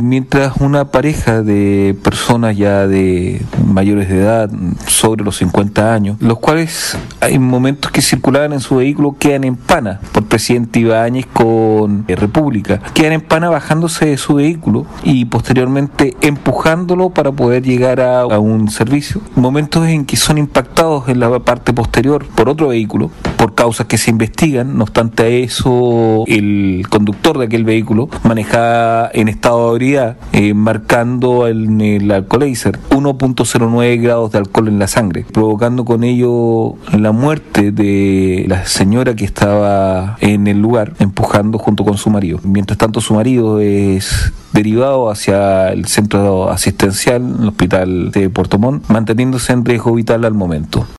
Mientras una pareja de personas ya de mayores de edad, sobre los 50 años, los cuales hay momentos que circulaban en su vehículo, quedan en pana presidente Ibáñez con eh, República, quedan en pana bajándose de su vehículo y posteriormente empujándolo para poder llegar a, a un servicio. Momentos en que son impactados en la parte posterior por otro vehículo, por causas que se investigan, no obstante eso, el conductor de aquel vehículo manejaba en estado de ebriedad, eh, marcando en el alcoholizer 1.09 grados de alcohol en la sangre, provocando con ello la muerte de la señora que estaba en el lugar, empujando junto con su marido. Mientras tanto, su marido es derivado hacia el centro asistencial, el hospital de Puerto Montt, manteniéndose en riesgo vital al momento.